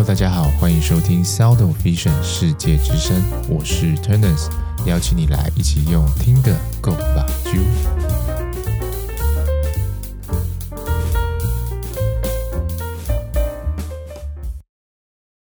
Hello，大家好，欢迎收听 Sound of Vision 世界之声，我是 Turners，邀请你来一起用听的 Go 吧啾。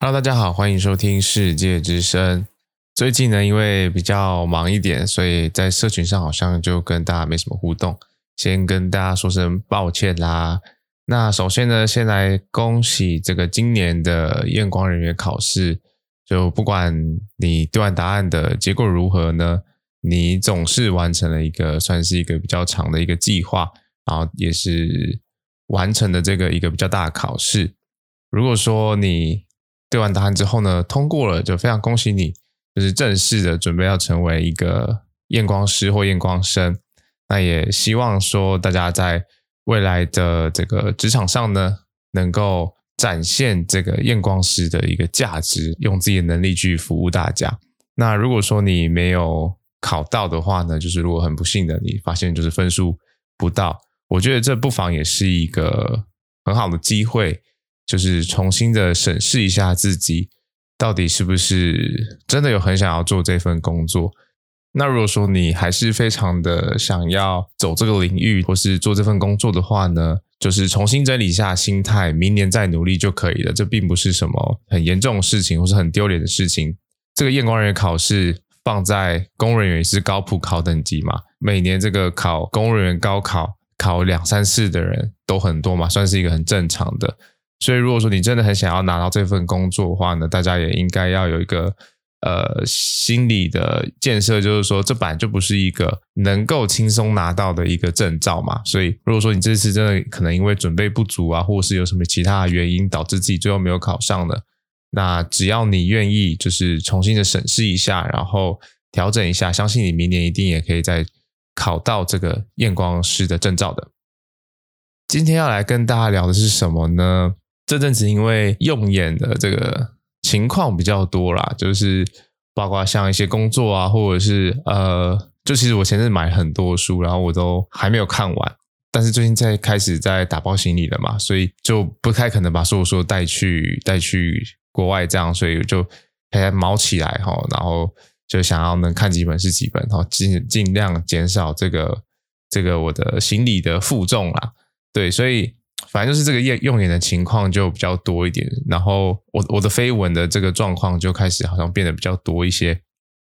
Hello，大家好，欢迎收听世界之声。最近呢，因为比较忙一点，所以在社群上好像就跟大家没什么互动，先跟大家说声抱歉啦。那首先呢，先来恭喜这个今年的验光人员考试，就不管你对完答案的结果如何呢，你总是完成了一个算是一个比较长的一个计划，然后也是完成了这个一个比较大的考试。如果说你对完答案之后呢，通过了，就非常恭喜你，就是正式的准备要成为一个验光师或验光生。那也希望说大家在未来的这个职场上呢，能够展现这个验光师的一个价值，用自己的能力去服务大家。那如果说你没有考到的话呢，就是如果很不幸的你发现就是分数不到，我觉得这不妨也是一个很好的机会，就是重新的审视一下自己，到底是不是真的有很想要做这份工作。那如果说你还是非常的想要走这个领域，或是做这份工作的话呢，就是重新整理一下心态，明年再努力就可以了。这并不是什么很严重的事情，或是很丢脸的事情。这个验光人员考试放在公务人员也是高普考等级嘛，每年这个考公务人员高考考两三次的人都很多嘛，算是一个很正常的。所以如果说你真的很想要拿到这份工作的话呢，大家也应该要有一个。呃，心理的建设就是说，这本来就不是一个能够轻松拿到的一个证照嘛。所以，如果说你这次真的可能因为准备不足啊，或是有什么其他的原因导致自己最后没有考上的，那只要你愿意，就是重新的审视一下，然后调整一下，相信你明年一定也可以再考到这个验光师的证照的。今天要来跟大家聊的是什么呢？这阵子因为用眼的这个。情况比较多啦，就是包括像一些工作啊，或者是呃，就其实我前阵买很多书，然后我都还没有看完，但是最近在开始在打包行李了嘛，所以就不太可能把所有书带去带去国外这样，所以就开始卯起来哈，然后就想要能看几本是几本，然后尽尽量减少这个这个我的行李的负重啦，对，所以。反正就是这个验用眼的情况就比较多一点，然后我我的飞蚊的这个状况就开始好像变得比较多一些，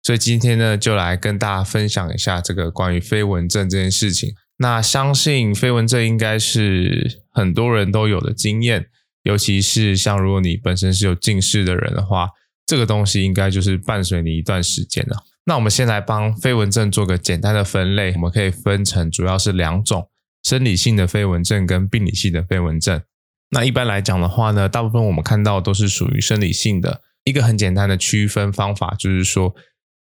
所以今天呢就来跟大家分享一下这个关于飞蚊症这件事情。那相信飞蚊症应该是很多人都有的经验，尤其是像如果你本身是有近视的人的话，这个东西应该就是伴随你一段时间了。那我们先来帮飞蚊症做个简单的分类，我们可以分成主要是两种。生理性的飞蚊症跟病理性的飞蚊症，那一般来讲的话呢，大部分我们看到都是属于生理性的。一个很简单的区分方法就是说，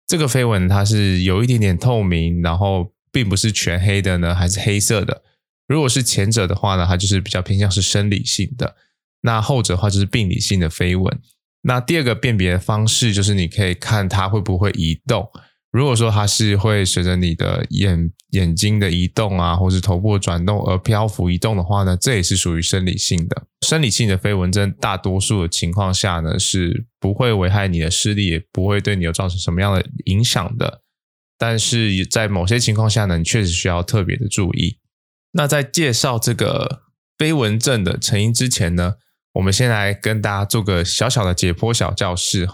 这个飞蚊它是有一点点透明，然后并不是全黑的呢，还是黑色的。如果是前者的话呢，它就是比较偏向是生理性的；那后者的话就是病理性的飞蚊。那第二个辨别方式就是你可以看它会不会移动。如果说它是会随着你的眼眼睛的移动啊，或是头部转动而漂浮移动的话呢，这也是属于生理性的。生理性的飞蚊症，大多数的情况下呢，是不会危害你的视力，也不会对你有造成什么样的影响的。但是在某些情况下呢，你确实需要特别的注意。那在介绍这个飞蚊症的成因之前呢，我们先来跟大家做个小小的解剖小教室。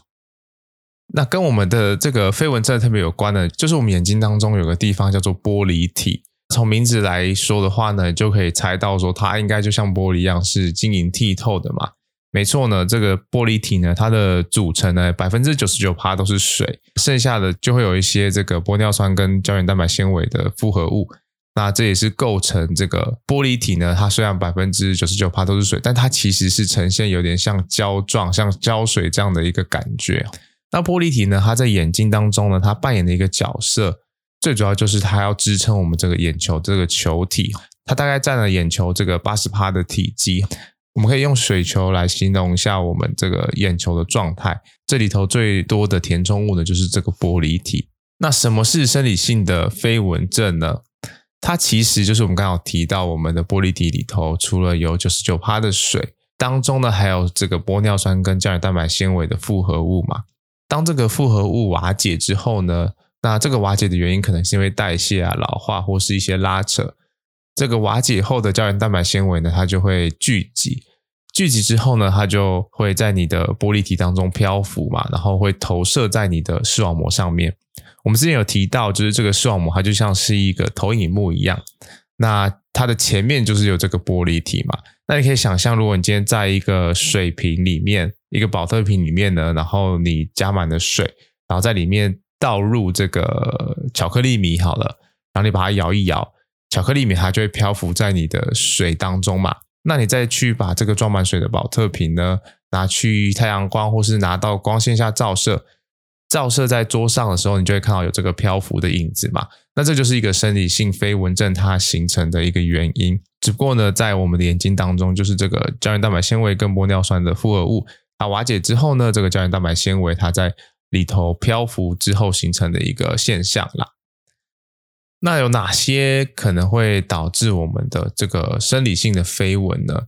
那跟我们的这个飞蚊症特别有关的，就是我们眼睛当中有个地方叫做玻璃体。从名字来说的话呢，就可以猜到说它应该就像玻璃一样是晶莹剔透的嘛。没错呢，这个玻璃体呢，它的组成呢，百分之九十九趴都是水，剩下的就会有一些这个玻尿酸跟胶原蛋白纤维的复合物。那这也是构成这个玻璃体呢，它虽然百分之九十九趴都是水，但它其实是呈现有点像胶状、像胶水这样的一个感觉。那玻璃体呢，它在眼睛当中呢，它扮演的一个角色，最主要就是它要支撑我们这个眼球这个球体，它大概占了眼球这个八十趴的体积。我们可以用水球来形容一下我们这个眼球的状态。这里头最多的填充物呢，就是这个玻璃体。那什么是生理性的飞蚊症呢？它其实就是我们刚刚提到，我们的玻璃体里头除了有九十九趴的水，当中呢，还有这个玻尿酸跟胶原蛋白纤维的复合物嘛。当这个复合物瓦解之后呢，那这个瓦解的原因可能是因为代谢啊、老化或是一些拉扯。这个瓦解后的胶原蛋白纤维呢，它就会聚集，聚集之后呢，它就会在你的玻璃体当中漂浮嘛，然后会投射在你的视网膜上面。我们之前有提到，就是这个视网膜它就像是一个投影幕一样，那它的前面就是有这个玻璃体嘛。那你可以想象，如果你今天在一个水瓶里面，一个保特瓶里面呢，然后你加满了水，然后在里面倒入这个巧克力米好了，然后你把它摇一摇，巧克力米它就会漂浮在你的水当中嘛。那你再去把这个装满水的保特瓶呢，拿去太阳光或是拿到光线下照射。照射在桌上的时候，你就会看到有这个漂浮的影子嘛。那这就是一个生理性飞蚊症它形成的一个原因。只不过呢，在我们的眼睛当中，就是这个胶原蛋白纤维跟玻尿酸的复合物它瓦解之后呢，这个胶原蛋白纤维它在里头漂浮之后形成的一个现象啦。那有哪些可能会导致我们的这个生理性的飞蚊呢？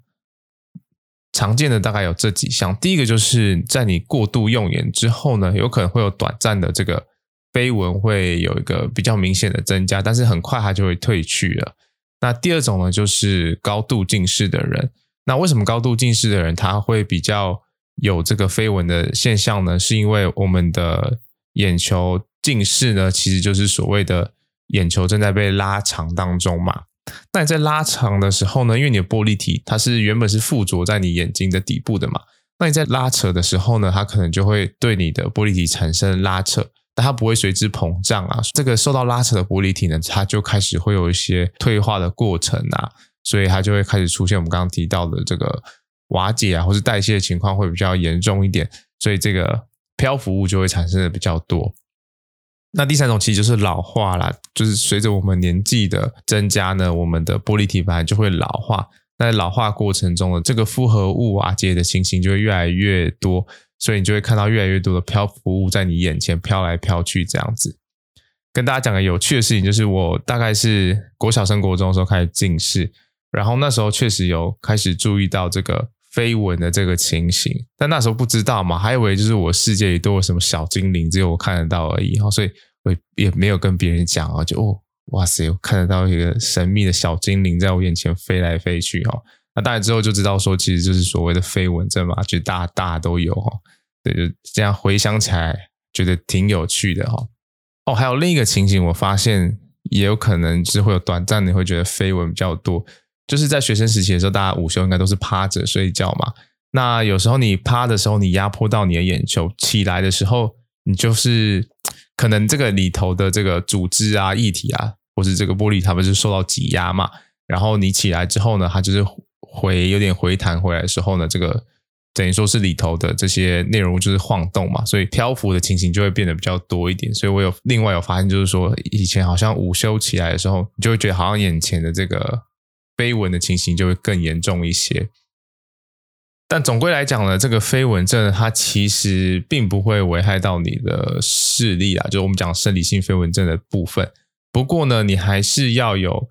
常见的大概有这几项，第一个就是在你过度用眼之后呢，有可能会有短暂的这个飞蚊会有一个比较明显的增加，但是很快它就会退去了。那第二种呢，就是高度近视的人。那为什么高度近视的人他会比较有这个飞蚊的现象呢？是因为我们的眼球近视呢，其实就是所谓的眼球正在被拉长当中嘛。那你在拉长的时候呢，因为你的玻璃体它是原本是附着在你眼睛的底部的嘛，那你在拉扯的时候呢，它可能就会对你的玻璃体产生拉扯，但它不会随之膨胀啊。这个受到拉扯的玻璃体呢，它就开始会有一些退化的过程啊，所以它就会开始出现我们刚刚提到的这个瓦解啊，或是代谢的情况会比较严重一点，所以这个漂浮物就会产生的比较多。那第三种其实就是老化啦，就是随着我们年纪的增加呢，我们的玻璃体本来就会老化。在老化过程中的这个复合物瓦解的情形就会越来越多，所以你就会看到越来越多的漂浮物在你眼前飘来飘去这样子。跟大家讲个有趣的事情，就是我大概是国小升国中的时候开始近视，然后那时候确实有开始注意到这个。飞蚊的这个情形，但那时候不知道嘛，还以为就是我世界里都有什么小精灵，只有我看得到而已哈，所以我也没有跟别人讲啊，就哦，哇塞，我看得到一个神秘的小精灵在我眼前飞来飞去哈，那大概之后就知道说，其实就是所谓的飞蚊症嘛，就大大都有哈，对，就这样回想起来觉得挺有趣的哈。哦，还有另一个情形，我发现也有可能是会有短暂的会觉得飞蚊比较多。就是在学生时期的时候，大家午休应该都是趴着睡觉嘛。那有时候你趴的时候，你压迫到你的眼球，起来的时候，你就是 可能这个里头的这个组织啊、液体啊，或是这个玻璃，它不是受到挤压嘛。然后你起来之后呢，它就是回有点回弹回来的时候呢，这个等于说是里头的这些内容物就是晃动嘛，所以漂浮的情形就会变得比较多一点。所以我有另外有发现，就是说以前好像午休起来的时候，你就会觉得好像眼前的这个。飞蚊的情形就会更严重一些，但总归来讲呢，这个飞蚊症它其实并不会危害到你的视力啊，就我们讲生理性飞蚊症的部分。不过呢，你还是要有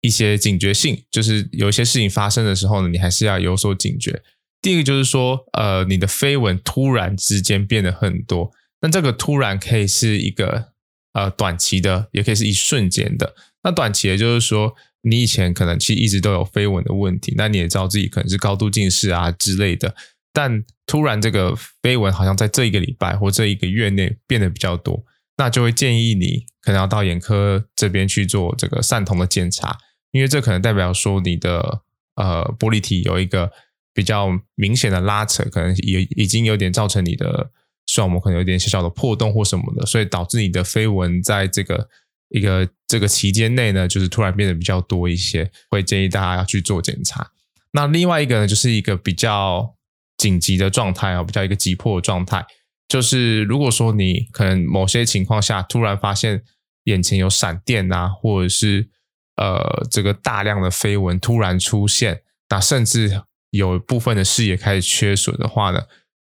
一些警觉性，就是有一些事情发生的时候呢，你还是要有所警觉。第一个就是说，呃，你的飞蚊突然之间变得很多，那这个突然可以是一个呃短期的，也可以是一瞬间的。那短期的就是说。你以前可能其实一直都有飞蚊的问题，那你也知道自己可能是高度近视啊之类的，但突然这个飞蚊好像在这一个礼拜或这一个月内变得比较多，那就会建议你可能要到眼科这边去做这个散瞳的检查，因为这可能代表说你的呃玻璃体有一个比较明显的拉扯，可能也已经有点造成你的视网膜可能有点小小的破洞或什么的，所以导致你的飞蚊在这个。一个这个期间内呢，就是突然变得比较多一些，会建议大家要去做检查。那另外一个呢，就是一个比较紧急的状态啊，比较一个急迫的状态，就是如果说你可能某些情况下突然发现眼前有闪电啊，或者是呃这个大量的飞蚊突然出现，那甚至有部分的视野开始缺损的话呢，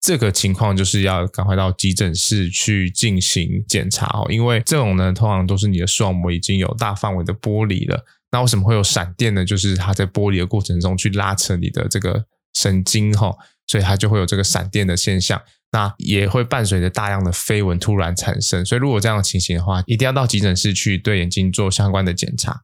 这个情况就是要赶快到急诊室去进行检查哦，因为这种呢，通常都是你的视网膜已经有大范围的剥离了。那为什么会有闪电呢？就是它在剥离的过程中去拉扯你的这个神经哈，所以它就会有这个闪电的现象。那也会伴随着大量的飞蚊突然产生，所以如果这样的情形的话，一定要到急诊室去对眼睛做相关的检查。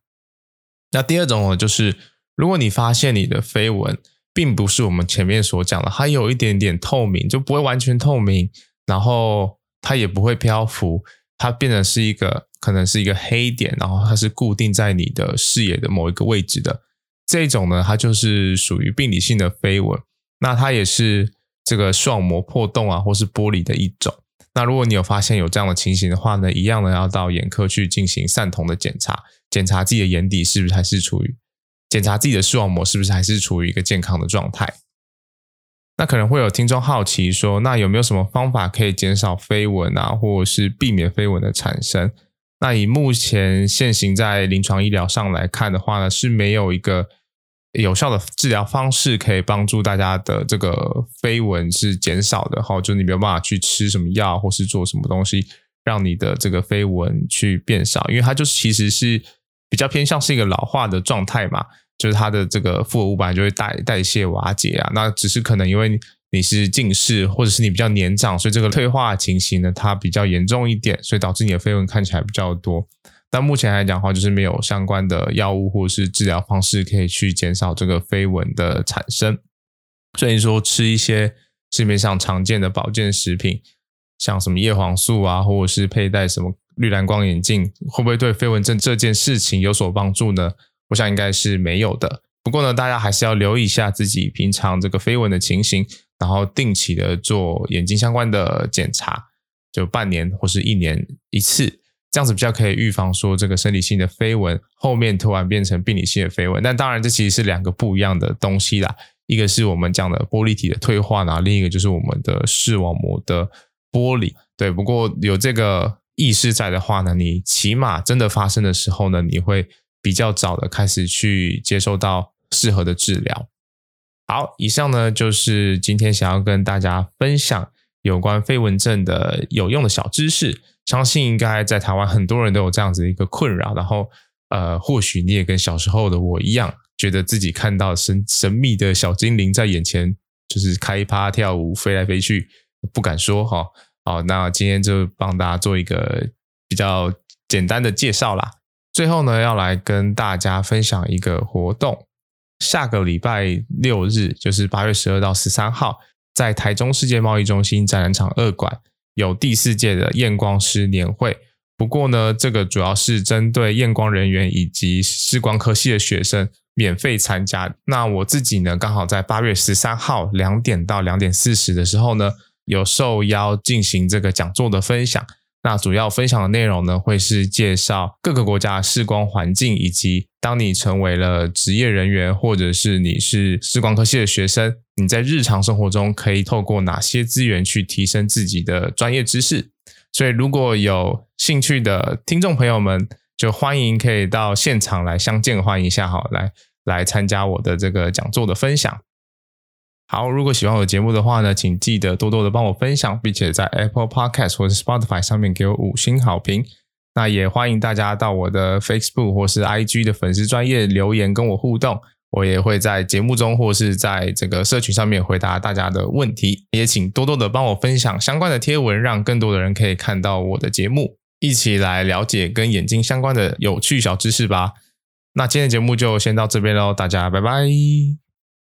那第二种呢，就是如果你发现你的飞蚊并不是我们前面所讲的，它有一点点透明，就不会完全透明，然后它也不会漂浮，它变成是一个可能是一个黑点，然后它是固定在你的视野的某一个位置的这种呢，它就是属于病理性的飞蚊，那它也是。这个视网膜破洞啊，或是剥离的一种。那如果你有发现有这样的情形的话呢，一样的要到眼科去进行散瞳的检查，检查自己的眼底是不是还是处于，检查自己的视网膜是不是还是处于一个健康的状态。那可能会有听众好奇说，那有没有什么方法可以减少飞蚊啊，或者是避免飞蚊的产生？那以目前现行在临床医疗上来看的话呢，是没有一个。有效的治疗方式可以帮助大家的这个飞蚊是减少的哈，就你没有办法去吃什么药或是做什么东西让你的这个飞蚊去变少，因为它就是其实是比较偏向是一个老化的状态嘛，就是它的这个复合物本来就会代代谢瓦解啊，那只是可能因为你是近视或者是你比较年长，所以这个退化情形呢它比较严重一点，所以导致你的飞蚊看起来比较多。但目前来讲的话，就是没有相关的药物或者是治疗方式可以去减少这个飞蚊的产生。所以说，吃一些市面上常见的保健食品，像什么叶黄素啊，或者是佩戴什么绿蓝光眼镜，会不会对飞蚊症这件事情有所帮助呢？我想应该是没有的。不过呢，大家还是要留意一下自己平常这个飞蚊的情形，然后定期的做眼睛相关的检查，就半年或是一年一次。这样子比较可以预防说这个生理性的飞蚊后面突然变成病理性的飞蚊，但当然这其实是两个不一样的东西啦。一个是我们讲的玻璃体的退化，然后另一个就是我们的视网膜的剥离。对，不过有这个意识在的话呢，你起码真的发生的时候呢，你会比较早的开始去接受到适合的治疗。好，以上呢就是今天想要跟大家分享有关飞蚊症的有用的小知识。相信应该在台湾很多人都有这样子一个困扰，然后呃，或许你也跟小时候的我一样，觉得自己看到神神秘的小精灵在眼前，就是开趴跳舞、飞来飞去，不敢说哈。好，那今天就帮大家做一个比较简单的介绍啦。最后呢，要来跟大家分享一个活动，下个礼拜六日，就是八月十二到十三号，在台中世界贸易中心展览场二馆。有第四届的验光师年会，不过呢，这个主要是针对验光人员以及视光科系的学生免费参加。那我自己呢，刚好在八月十三号两点到两点四十的时候呢，有受邀进行这个讲座的分享。那主要分享的内容呢，会是介绍各个国家的视光环境，以及当你成为了职业人员，或者是你是视光科系的学生，你在日常生活中可以透过哪些资源去提升自己的专业知识。所以，如果有兴趣的听众朋友们，就欢迎可以到现场来相见欢迎一下，好，来来参加我的这个讲座的分享。好，如果喜欢我的节目的话呢，请记得多多的帮我分享，并且在 Apple Podcast 或者 Spotify 上面给我五星好评。那也欢迎大家到我的 Facebook 或是 IG 的粉丝专业留言跟我互动，我也会在节目中或是在这个社群上面回答大家的问题。也请多多的帮我分享相关的贴文，让更多的人可以看到我的节目，一起来了解跟眼睛相关的有趣小知识吧。那今天的节目就先到这边喽，大家拜拜。